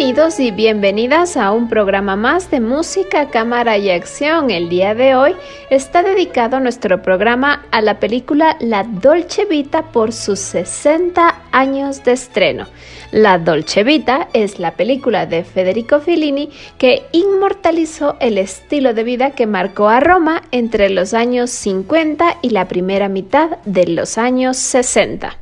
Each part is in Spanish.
Bienvenidos y bienvenidas a un programa más de música, cámara y acción. El día de hoy está dedicado nuestro programa a la película La Dolce Vita por sus 60 años de estreno. La Dolce Vita es la película de Federico Fellini que inmortalizó el estilo de vida que marcó a Roma entre los años 50 y la primera mitad de los años 60.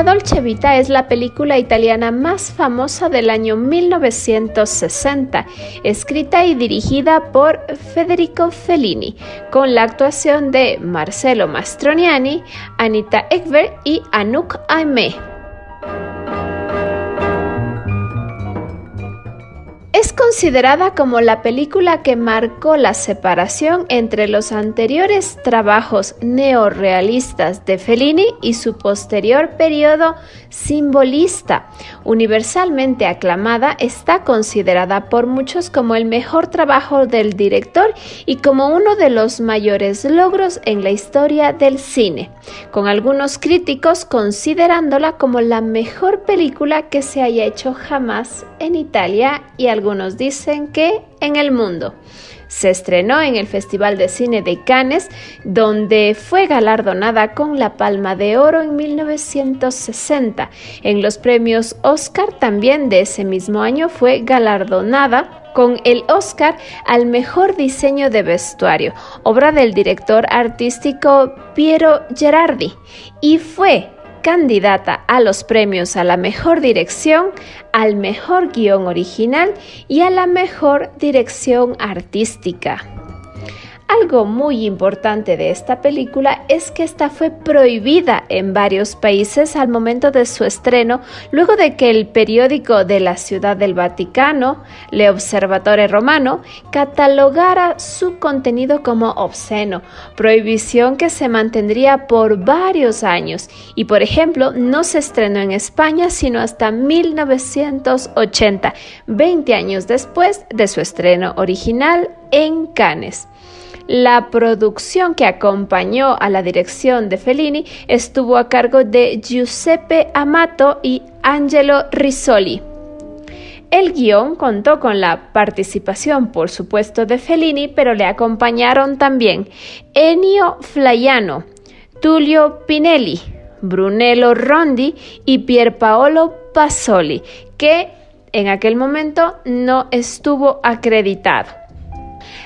La Dolce Vita es la película italiana más famosa del año 1960, escrita y dirigida por Federico Fellini, con la actuación de Marcello Mastroniani, Anita Ekberg y Anouk Aimé. Es considerada como la película que marcó la separación entre los anteriores trabajos neorrealistas de Fellini y su posterior periodo simbolista. Universalmente aclamada, está considerada por muchos como el mejor trabajo del director y como uno de los mayores logros en la historia del cine, con algunos críticos considerándola como la mejor película que se haya hecho jamás en Italia y algunos nos dicen que en el mundo. Se estrenó en el Festival de Cine de Cannes, donde fue galardonada con la Palma de Oro en 1960. En los premios Oscar también de ese mismo año fue galardonada con el Oscar al mejor diseño de vestuario, obra del director artístico Piero Gerardi, y fue candidata a los premios a la mejor dirección, al mejor guion original y a la mejor dirección artística. Algo muy importante de esta película es que esta fue prohibida en varios países al momento de su estreno, luego de que el periódico de la Ciudad del Vaticano, Le Observatore Romano, catalogara su contenido como obsceno, prohibición que se mantendría por varios años y, por ejemplo, no se estrenó en España sino hasta 1980, 20 años después de su estreno original en Cannes. La producción que acompañó a la dirección de Fellini estuvo a cargo de Giuseppe Amato y Angelo Risoli. El guion contó con la participación, por supuesto, de Fellini, pero le acompañaron también Ennio Flaiano, Tullio Pinelli, Brunello Rondi y Pierpaolo Pasoli, que en aquel momento no estuvo acreditado.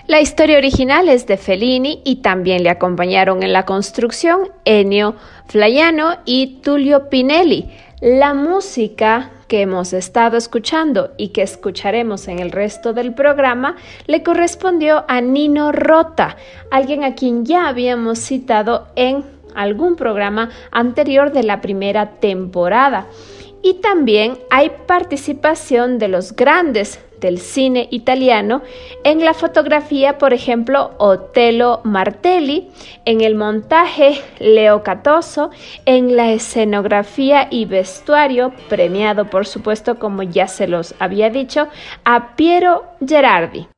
La historia original es de Fellini y también le acompañaron en la construcción Ennio Flaiano y Tullio Pinelli. La música que hemos estado escuchando y que escucharemos en el resto del programa le correspondió a Nino Rota, alguien a quien ya habíamos citado en algún programa anterior de la primera temporada. Y también hay participación de los grandes del cine italiano, en la fotografía, por ejemplo, Otello Martelli, en el montaje Leo Catoso, en la escenografía y vestuario, premiado por supuesto, como ya se los había dicho, a Piero Gerardi.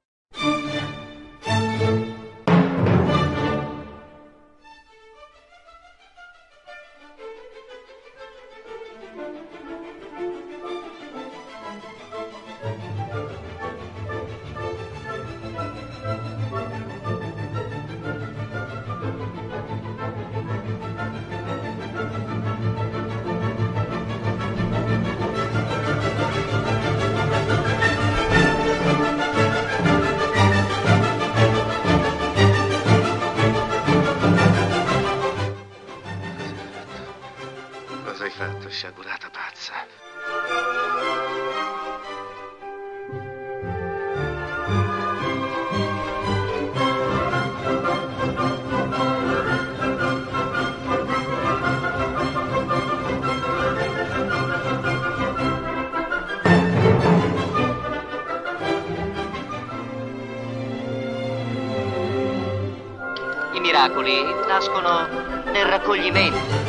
accoglimento.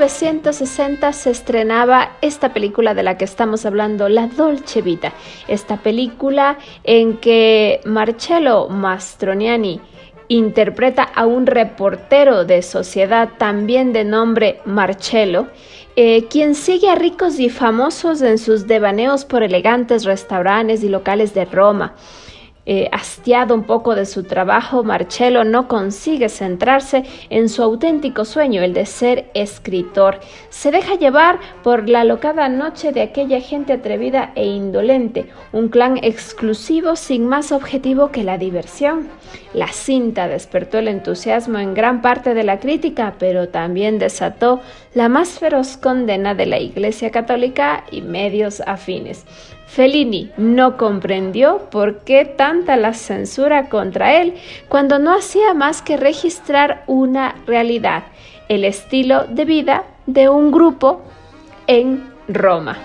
1960 se estrenaba esta película de la que estamos hablando, La Dolce Vita. Esta película en que Marcello Mastroniani interpreta a un reportero de sociedad también de nombre Marcello, eh, quien sigue a ricos y famosos en sus devaneos por elegantes restaurantes y locales de Roma. Eh, hastiado un poco de su trabajo, Marcello no consigue centrarse en su auténtico sueño, el de ser escritor. Se deja llevar por la locada noche de aquella gente atrevida e indolente, un clan exclusivo sin más objetivo que la diversión. La cinta despertó el entusiasmo en gran parte de la crítica, pero también desató la más feroz condena de la Iglesia Católica y medios afines. Fellini no comprendió por qué tanta la censura contra él cuando no hacía más que registrar una realidad, el estilo de vida de un grupo en Roma.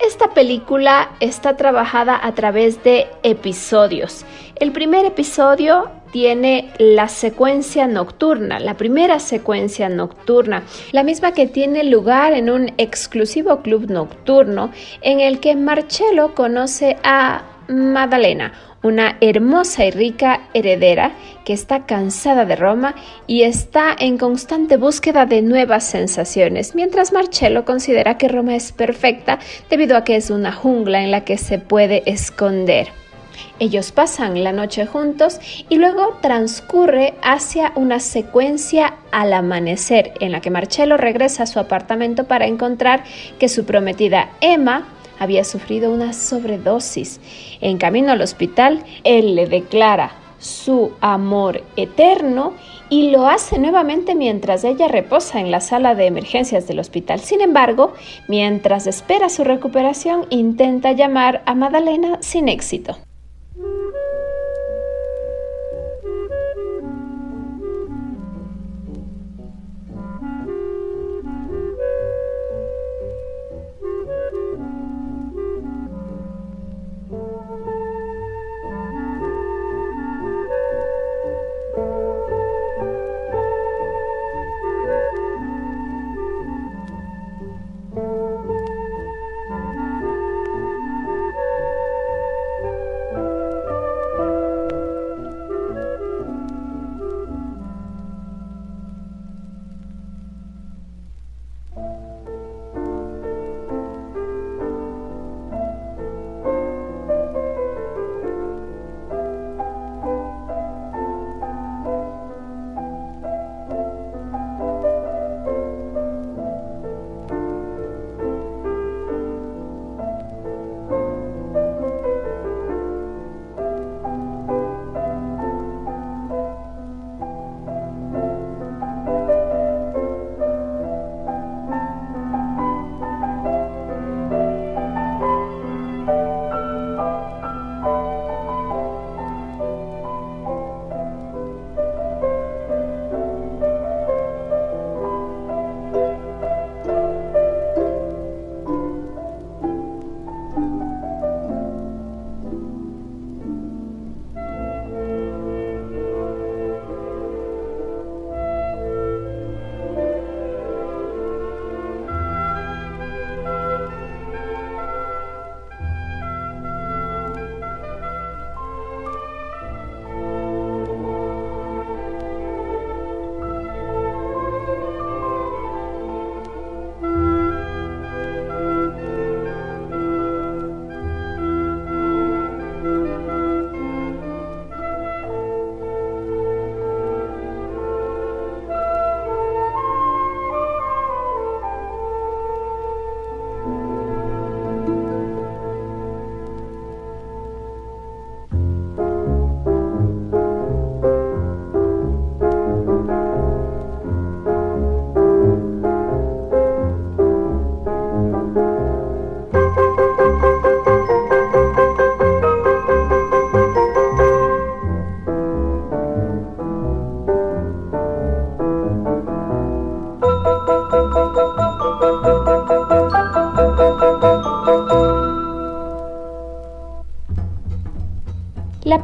Esta película está trabajada a través de episodios. El primer episodio tiene la secuencia nocturna, la primera secuencia nocturna, la misma que tiene lugar en un exclusivo club nocturno en el que Marcello conoce a Madalena, una hermosa y rica heredera que está cansada de Roma y está en constante búsqueda de nuevas sensaciones, mientras Marcello considera que Roma es perfecta debido a que es una jungla en la que se puede esconder. Ellos pasan la noche juntos y luego transcurre hacia una secuencia al amanecer en la que Marcello regresa a su apartamento para encontrar que su prometida Emma había sufrido una sobredosis. En camino al hospital, él le declara su amor eterno y lo hace nuevamente mientras ella reposa en la sala de emergencias del hospital. Sin embargo, mientras espera su recuperación, intenta llamar a Madalena sin éxito.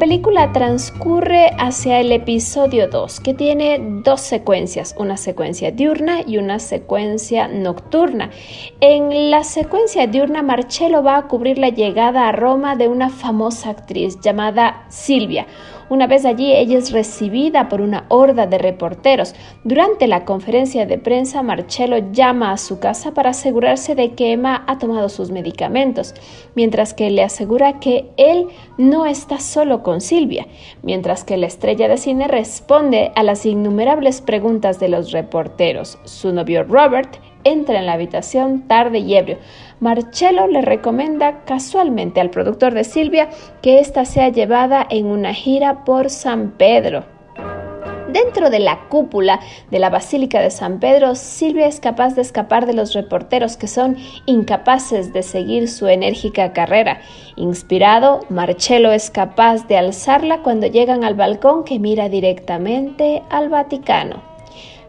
Película transcurre hacia el episodio 2, que tiene dos secuencias, una secuencia diurna y una secuencia nocturna. En la secuencia diurna, Marcello va a cubrir la llegada a Roma de una famosa actriz llamada Silvia, una vez allí, ella es recibida por una horda de reporteros. Durante la conferencia de prensa, Marcello llama a su casa para asegurarse de que Emma ha tomado sus medicamentos, mientras que le asegura que él no está solo con Silvia, mientras que la estrella de cine responde a las innumerables preguntas de los reporteros. Su novio Robert entra en la habitación tarde y ebrio. Marcello le recomienda casualmente al productor de Silvia que ésta sea llevada en una gira por San Pedro. Dentro de la cúpula de la Basílica de San Pedro, Silvia es capaz de escapar de los reporteros que son incapaces de seguir su enérgica carrera. Inspirado, Marcello es capaz de alzarla cuando llegan al balcón que mira directamente al Vaticano.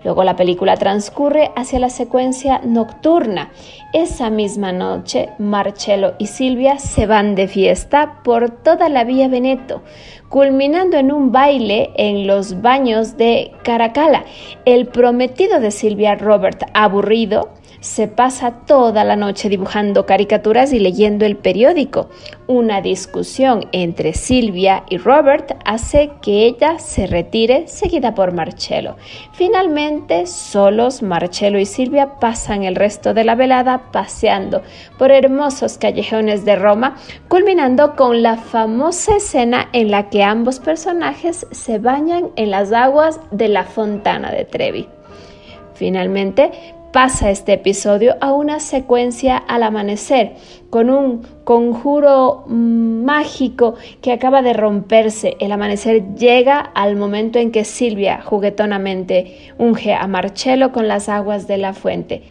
Luego la película transcurre hacia la secuencia nocturna. Esa misma noche, Marcello y Silvia se van de fiesta por toda la vía Veneto, culminando en un baile en los baños de Caracalla. El prometido de Silvia, Robert, aburrido, se pasa toda la noche dibujando caricaturas y leyendo el periódico. Una discusión entre Silvia y Robert hace que ella se retire seguida por Marcello. Finalmente, solos Marcello y Silvia pasan el resto de la velada paseando por hermosos callejones de Roma, culminando con la famosa escena en la que ambos personajes se bañan en las aguas de la fontana de Trevi. Finalmente, pasa este episodio a una secuencia al amanecer, con un conjuro mágico que acaba de romperse. El amanecer llega al momento en que Silvia juguetonamente unge a Marcello con las aguas de la fuente.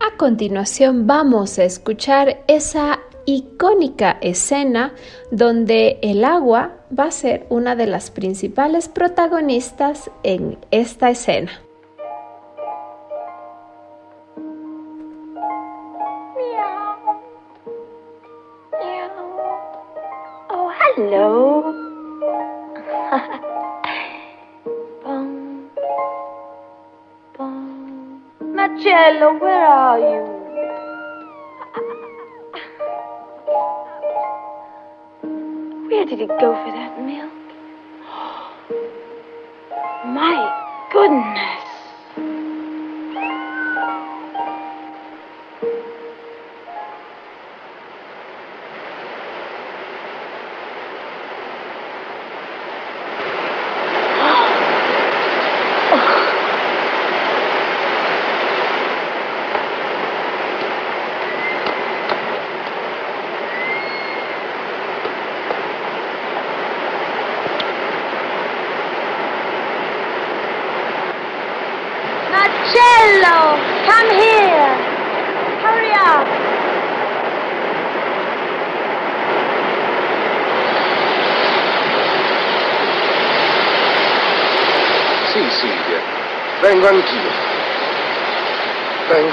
A continuación vamos a escuchar esa icónica escena donde el agua va a ser una de las principales protagonistas en esta escena. to go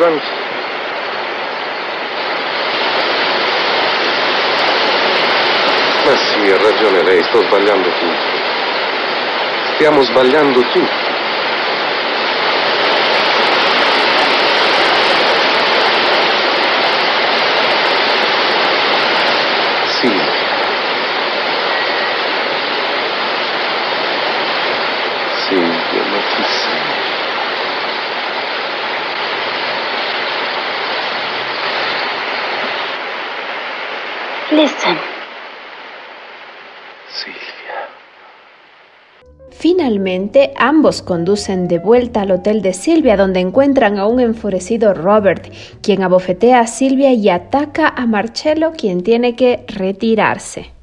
Anch'io. Ma sì, ha ragione lei, sto sbagliando tutto. Stiamo sbagliando tutto. Listen. Silvia. Finalmente, ambos conducen de vuelta al hotel de Silvia, donde encuentran a un enfurecido Robert, quien abofetea a Silvia y ataca a Marcello, quien tiene que retirarse.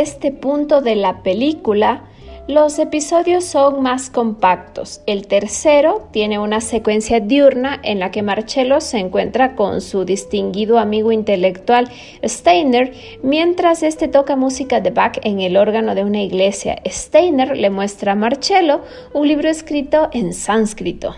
Este punto de la película, los episodios son más compactos. El tercero tiene una secuencia diurna en la que Marcello se encuentra con su distinguido amigo intelectual Steiner, mientras este toca música de Bach en el órgano de una iglesia. Steiner le muestra a Marcello un libro escrito en sánscrito.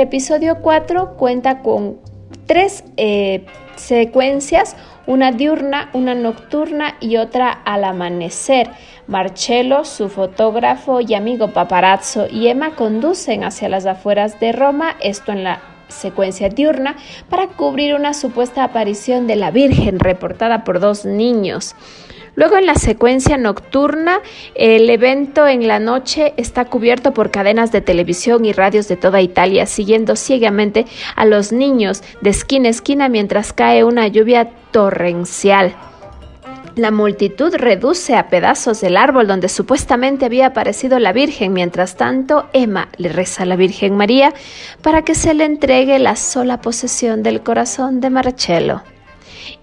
El episodio 4 cuenta con tres eh, secuencias, una diurna, una nocturna y otra al amanecer. Marcello, su fotógrafo y amigo paparazzo y Emma conducen hacia las afueras de Roma, esto en la secuencia diurna, para cubrir una supuesta aparición de la Virgen reportada por dos niños. Luego en la secuencia nocturna, el evento en la noche está cubierto por cadenas de televisión y radios de toda Italia, siguiendo ciegamente a los niños de esquina a esquina mientras cae una lluvia torrencial. La multitud reduce a pedazos el árbol donde supuestamente había aparecido la Virgen. Mientras tanto, Emma le reza a la Virgen María para que se le entregue la sola posesión del corazón de Marcello.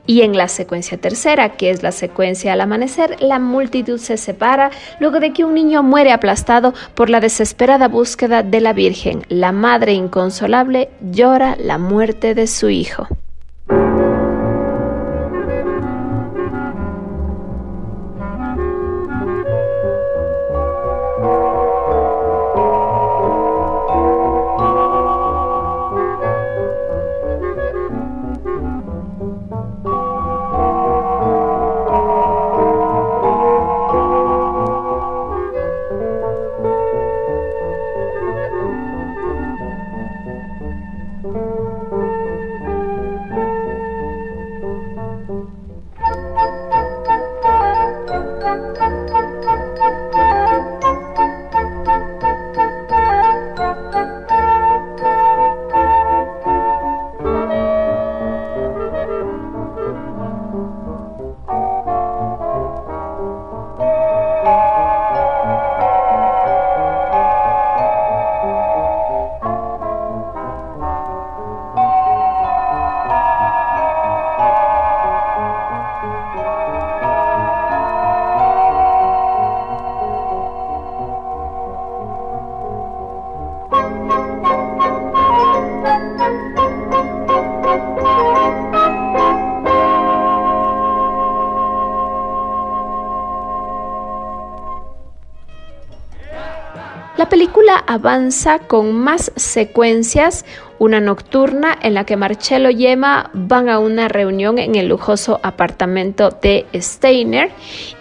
Y en la secuencia tercera, que es la secuencia al amanecer, la multitud se separa luego de que un niño muere aplastado por la desesperada búsqueda de la Virgen. La madre inconsolable llora la muerte de su hijo. Avanza con más secuencias una nocturna en la que Marcello y Emma van a una reunión en el lujoso apartamento de Steiner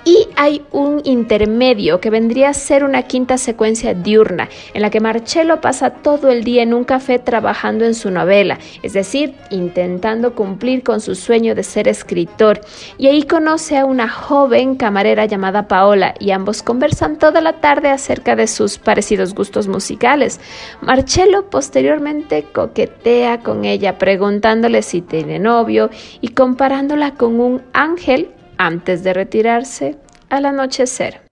y hay un intermedio que vendría a ser una quinta secuencia diurna en la que Marcello pasa todo el día en un café trabajando en su novela, es decir, intentando cumplir con su sueño de ser escritor y ahí conoce a una joven camarera llamada Paola y ambos conversan toda la tarde acerca de sus parecidos gustos musicales. Marcello posteriormente coquetea con ella preguntándole si tiene novio y comparándola con un ángel antes de retirarse al anochecer.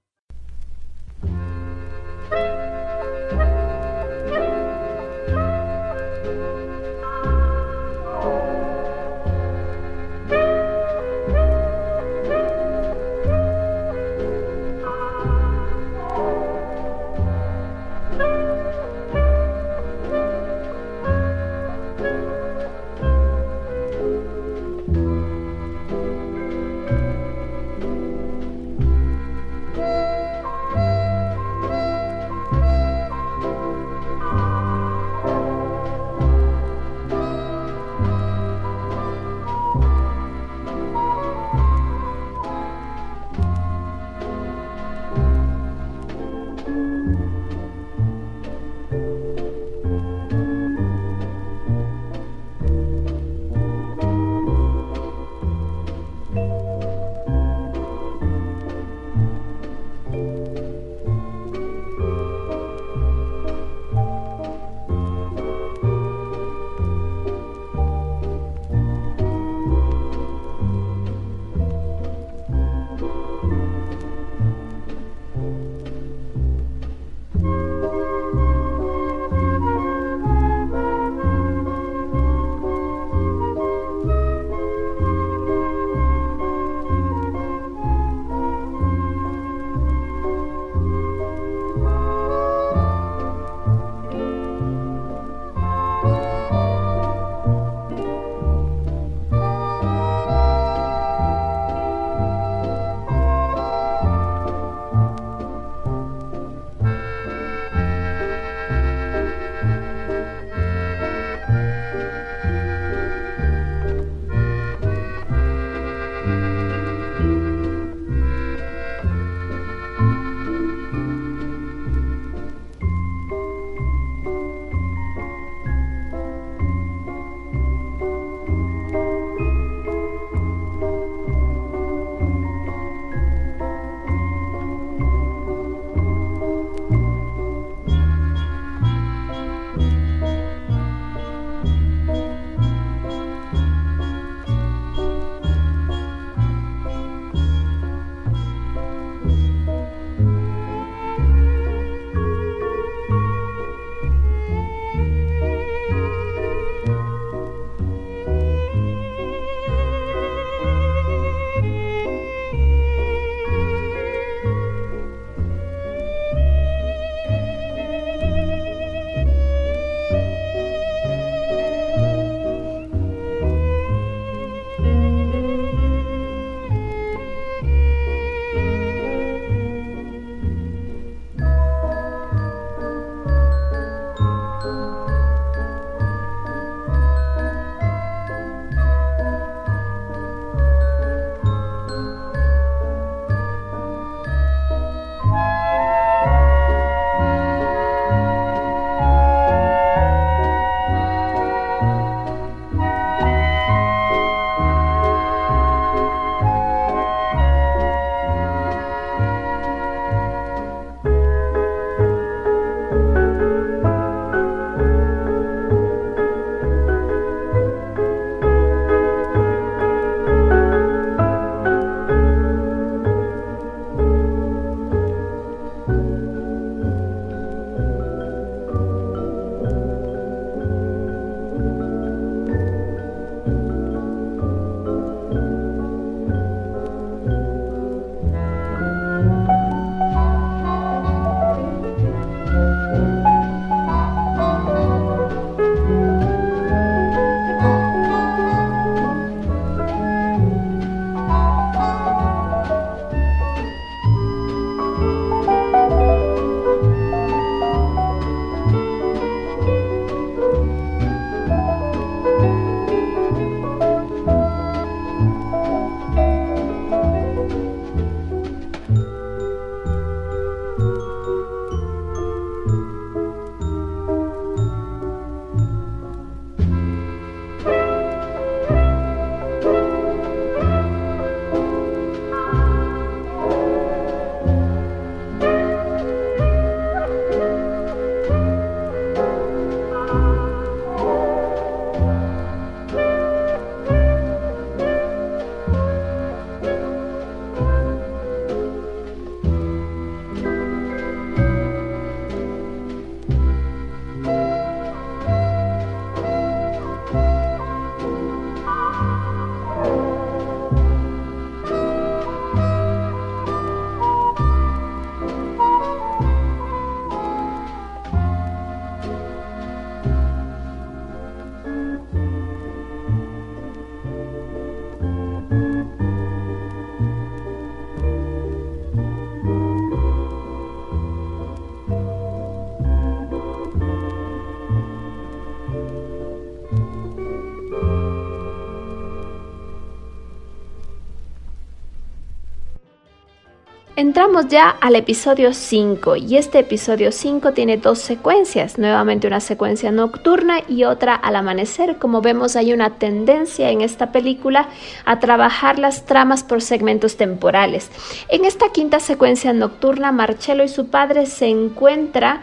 Entramos ya al episodio 5 y este episodio 5 tiene dos secuencias, nuevamente una secuencia nocturna y otra al amanecer. Como vemos hay una tendencia en esta película a trabajar las tramas por segmentos temporales. En esta quinta secuencia nocturna, Marcello y su padre se encuentran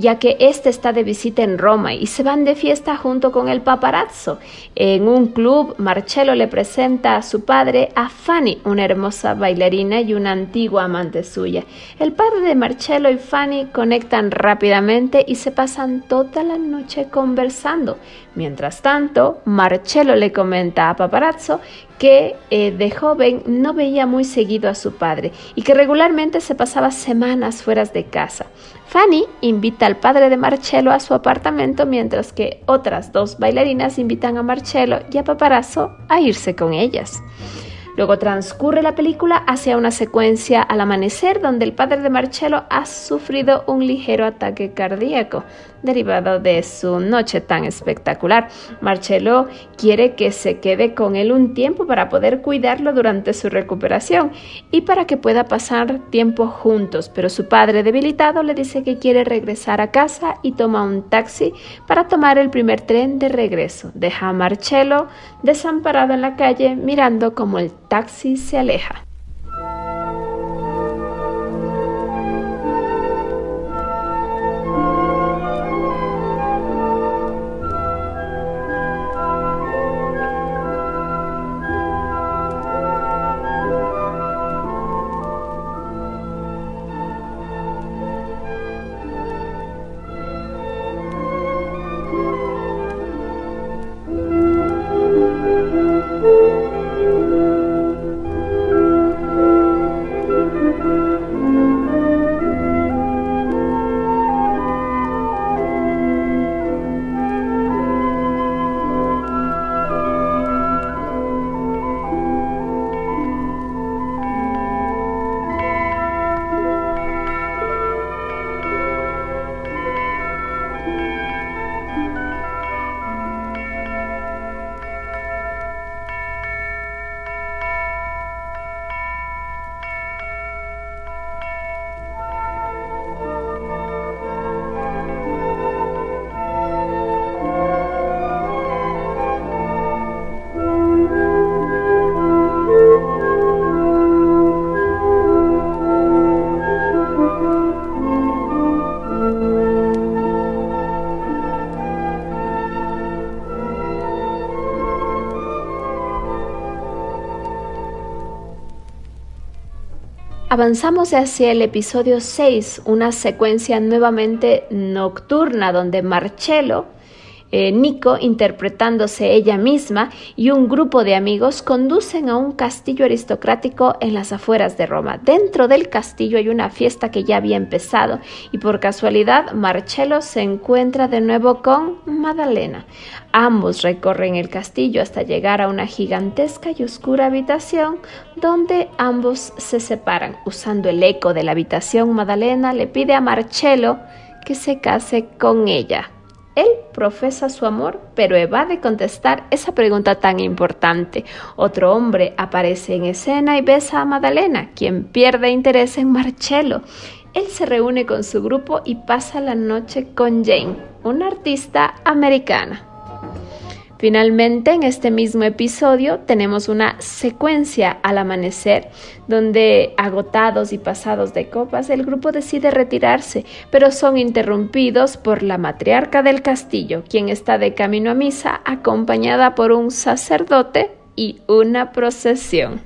ya que este está de visita en Roma y se van de fiesta junto con el paparazzo. En un club, Marcello le presenta a su padre a Fanny, una hermosa bailarina y una antigua amante suya. El padre de Marcello y Fanny conectan rápidamente y se pasan toda la noche conversando. Mientras tanto, Marcello le comenta a Paparazzo que eh, de joven no veía muy seguido a su padre y que regularmente se pasaba semanas fuera de casa. Fanny invita al padre de Marcello a su apartamento mientras que otras dos bailarinas invitan a Marcello y a Paparazzo a irse con ellas. Luego transcurre la película hacia una secuencia al amanecer donde el padre de Marcello ha sufrido un ligero ataque cardíaco derivado de su noche tan espectacular. Marcello quiere que se quede con él un tiempo para poder cuidarlo durante su recuperación y para que pueda pasar tiempo juntos, pero su padre debilitado le dice que quiere regresar a casa y toma un taxi para tomar el primer tren de regreso. Deja a Marcello desamparado en la calle mirando como el taxi se aleja. Avanzamos hacia el episodio 6, una secuencia nuevamente nocturna donde Marcello eh, Nico, interpretándose ella misma, y un grupo de amigos conducen a un castillo aristocrático en las afueras de Roma. Dentro del castillo hay una fiesta que ya había empezado y por casualidad Marcello se encuentra de nuevo con Madalena. Ambos recorren el castillo hasta llegar a una gigantesca y oscura habitación donde ambos se separan. Usando el eco de la habitación, Madalena le pide a Marcello que se case con ella. Él profesa su amor, pero evade contestar esa pregunta tan importante. Otro hombre aparece en escena y besa a Madalena, quien pierde interés en Marcello. Él se reúne con su grupo y pasa la noche con Jane, una artista americana. Finalmente, en este mismo episodio tenemos una secuencia al amanecer donde, agotados y pasados de copas, el grupo decide retirarse, pero son interrumpidos por la matriarca del castillo, quien está de camino a misa acompañada por un sacerdote y una procesión.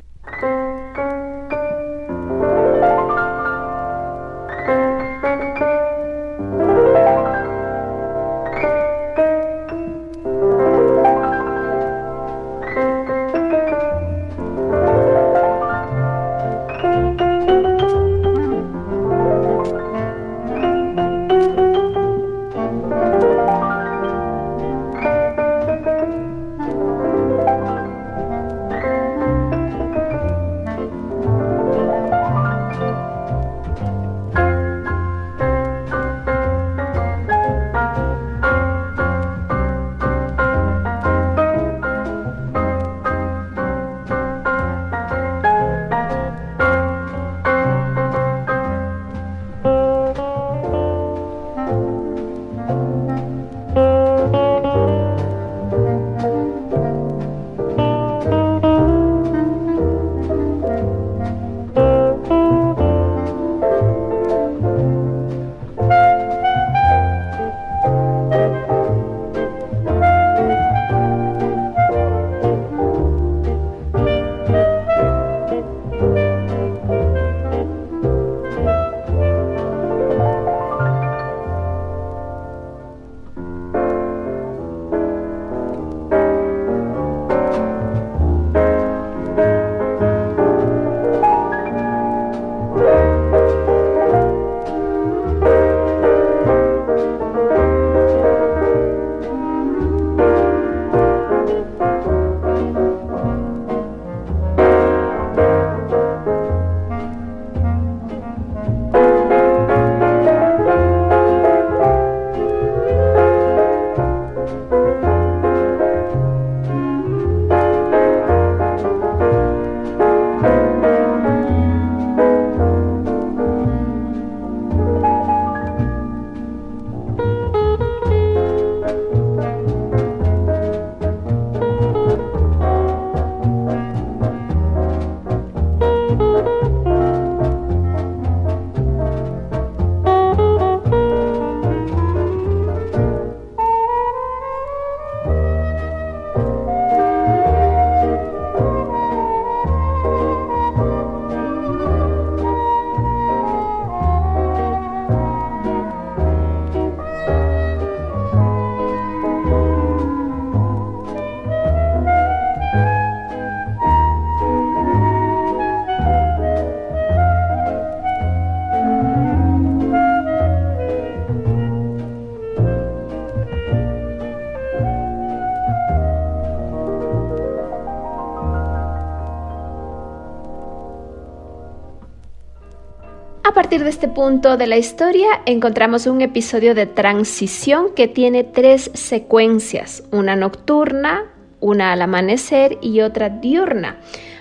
Partir de este punto de la historia encontramos un episodio de transición que tiene tres secuencias, una nocturna, una al amanecer y otra diurna.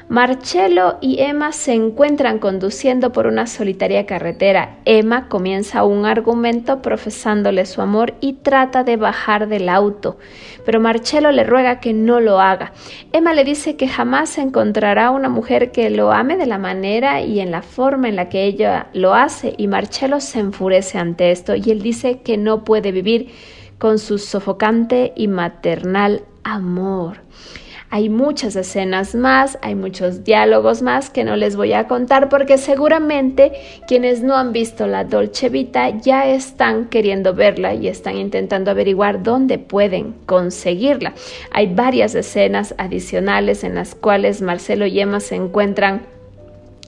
Marcello y Emma se encuentran conduciendo por una solitaria carretera. Emma comienza un argumento profesándole su amor y trata de bajar del auto, pero Marcello le ruega que no lo haga. Emma le dice que jamás encontrará una mujer que lo ame de la manera y en la forma en la que ella lo hace y Marcello se enfurece ante esto y él dice que no puede vivir con su sofocante y maternal amor. Hay muchas escenas más, hay muchos diálogos más que no les voy a contar porque seguramente quienes no han visto la Dolce Vita ya están queriendo verla y están intentando averiguar dónde pueden conseguirla. Hay varias escenas adicionales en las cuales Marcelo y Emma se encuentran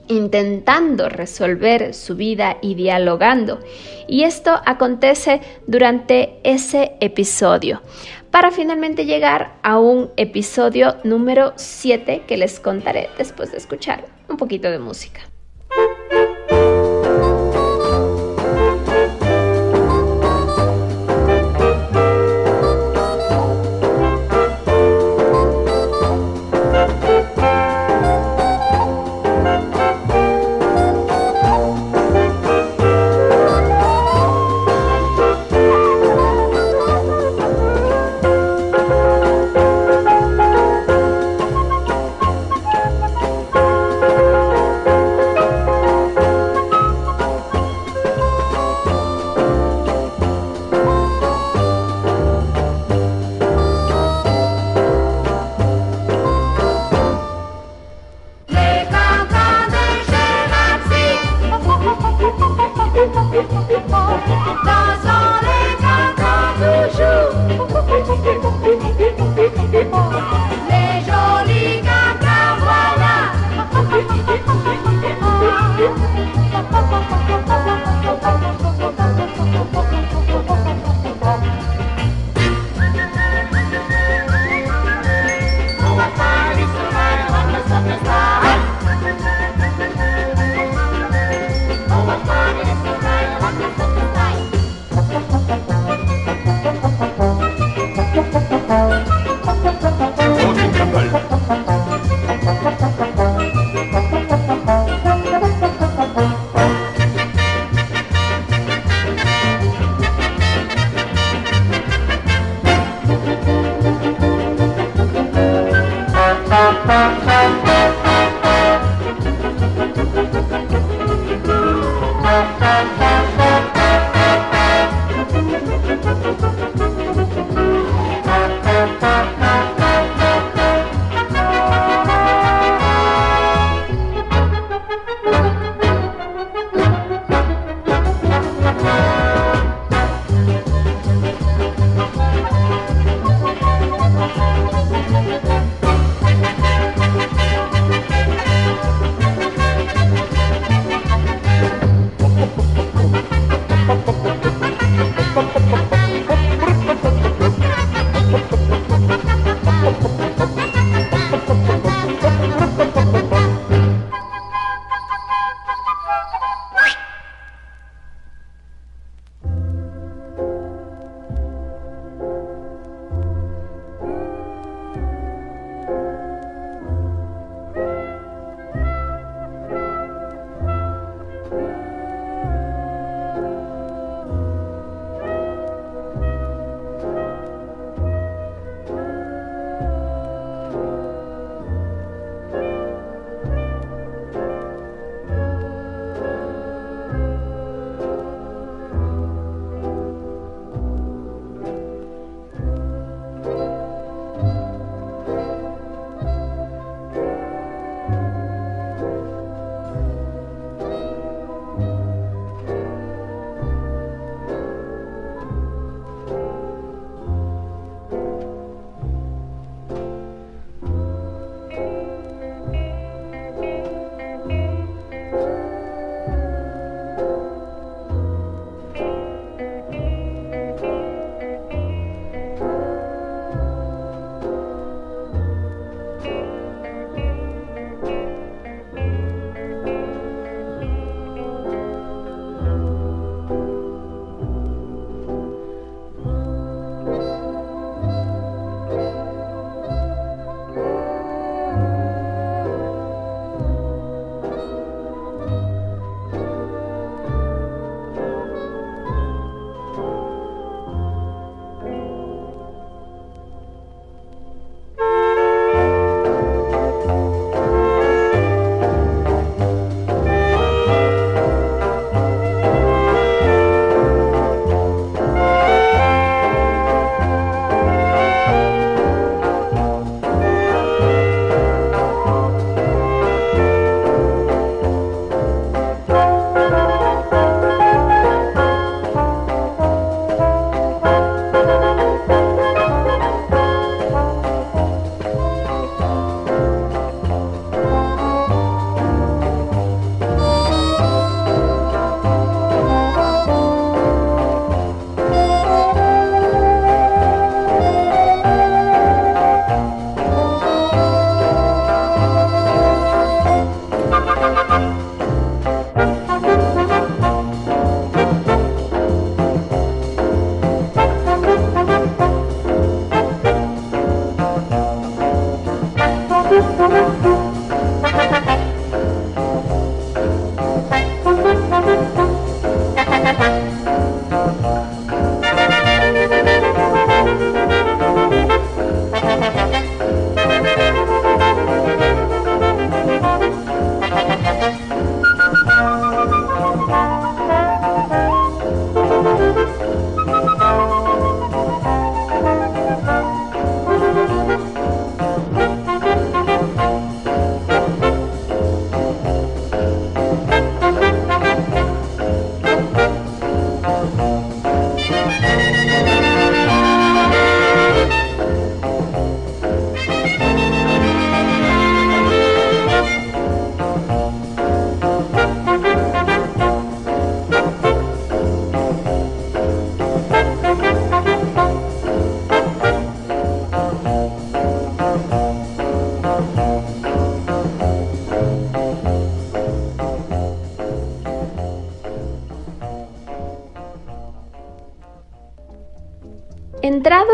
intentando resolver su vida y dialogando. Y esto acontece durante ese episodio para finalmente llegar a un episodio número 7 que les contaré después de escuchar un poquito de música.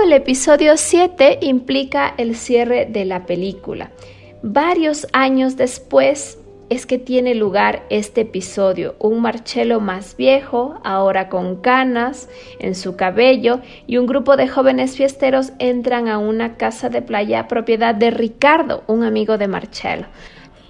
El episodio 7 implica el cierre de la película. Varios años después es que tiene lugar este episodio. Un Marcello más viejo, ahora con canas en su cabello, y un grupo de jóvenes fiesteros entran a una casa de playa propiedad de Ricardo, un amigo de Marcello.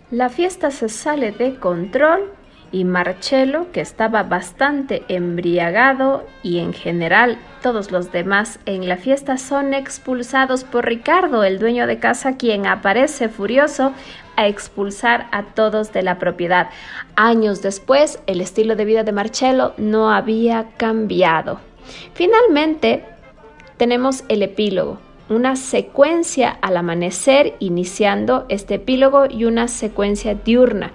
La fiesta se sale de control y Marcello, que estaba bastante embriagado y en general todos los demás en la fiesta son expulsados por Ricardo, el dueño de casa, quien aparece furioso a expulsar a todos de la propiedad. Años después, el estilo de vida de Marcello no había cambiado. Finalmente, tenemos el epílogo, una secuencia al amanecer iniciando este epílogo y una secuencia diurna.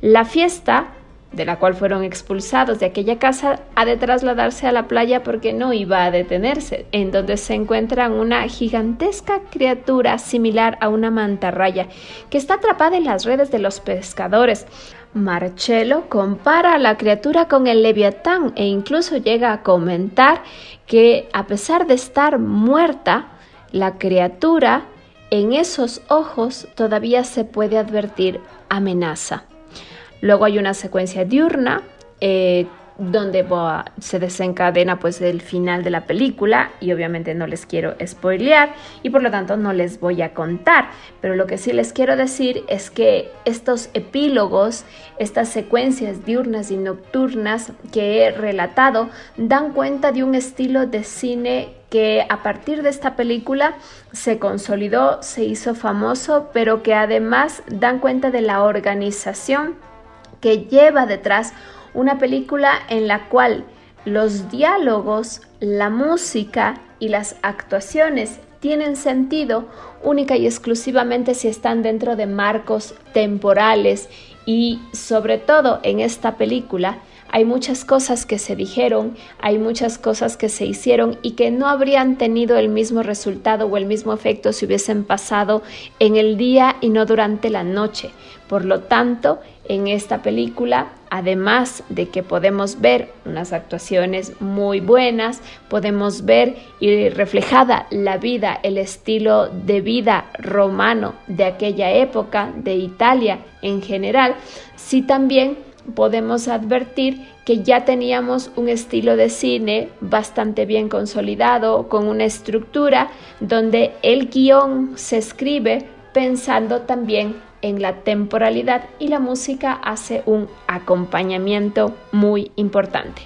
La fiesta de la cual fueron expulsados de aquella casa, ha de trasladarse a la playa porque no iba a detenerse, en donde se encuentra una gigantesca criatura similar a una mantarraya que está atrapada en las redes de los pescadores. Marcello compara a la criatura con el leviatán e incluso llega a comentar que a pesar de estar muerta, la criatura en esos ojos todavía se puede advertir amenaza. Luego hay una secuencia diurna eh, donde se desencadena pues el final de la película y obviamente no les quiero spoilear y por lo tanto no les voy a contar, pero lo que sí les quiero decir es que estos epílogos, estas secuencias diurnas y nocturnas que he relatado dan cuenta de un estilo de cine que a partir de esta película se consolidó, se hizo famoso, pero que además dan cuenta de la organización que lleva detrás una película en la cual los diálogos, la música y las actuaciones tienen sentido única y exclusivamente si están dentro de marcos temporales y sobre todo en esta película hay muchas cosas que se dijeron, hay muchas cosas que se hicieron y que no habrían tenido el mismo resultado o el mismo efecto si hubiesen pasado en el día y no durante la noche. Por lo tanto, en esta película, además de que podemos ver unas actuaciones muy buenas, podemos ver y reflejada la vida, el estilo de vida romano de aquella época, de Italia en general, sí también podemos advertir que ya teníamos un estilo de cine bastante bien consolidado, con una estructura donde el guion se escribe pensando también en la temporalidad y la música hace un acompañamiento muy importante.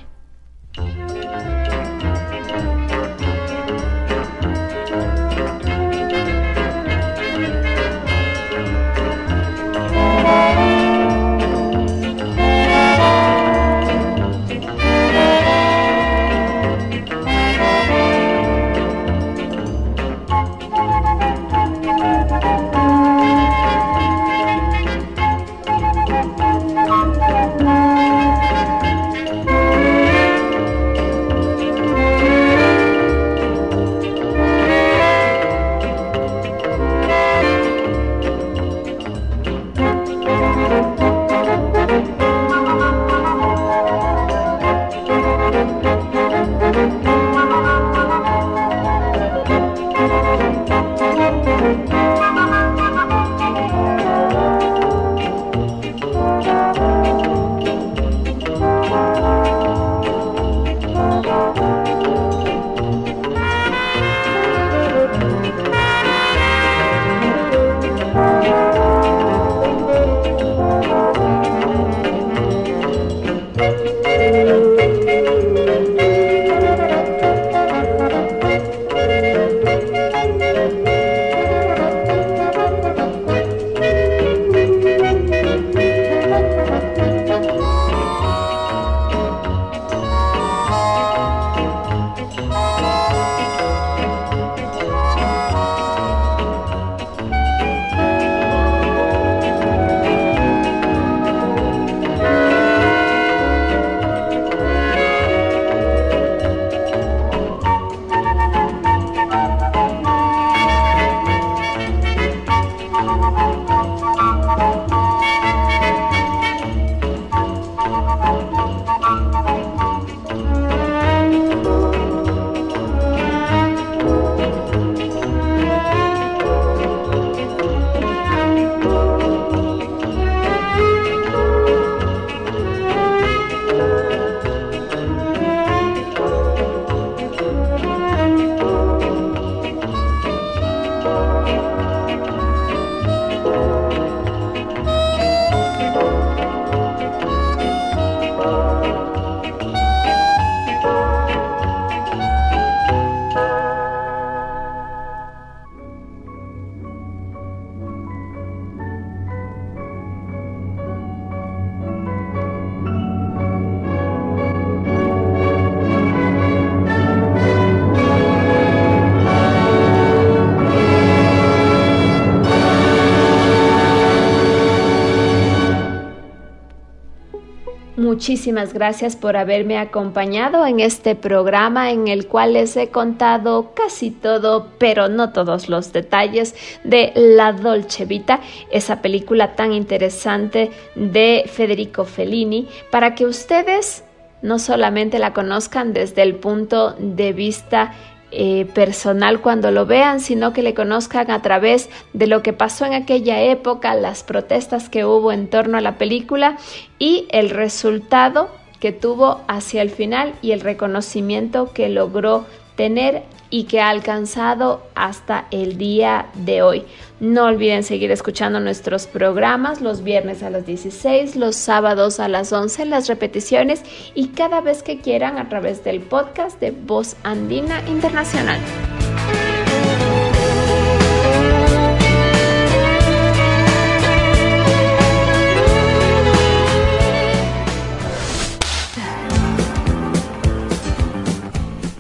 Muchísimas gracias por haberme acompañado en este programa en el cual les he contado casi todo, pero no todos los detalles de La Dolce Vita, esa película tan interesante de Federico Fellini, para que ustedes no solamente la conozcan desde el punto de vista eh, personal cuando lo vean, sino que le conozcan a través de lo que pasó en aquella época, las protestas que hubo en torno a la película y el resultado que tuvo hacia el final y el reconocimiento que logró tener y que ha alcanzado hasta el día de hoy. No olviden seguir escuchando nuestros programas los viernes a las 16, los sábados a las 11, las repeticiones y cada vez que quieran a través del podcast de Voz Andina Internacional.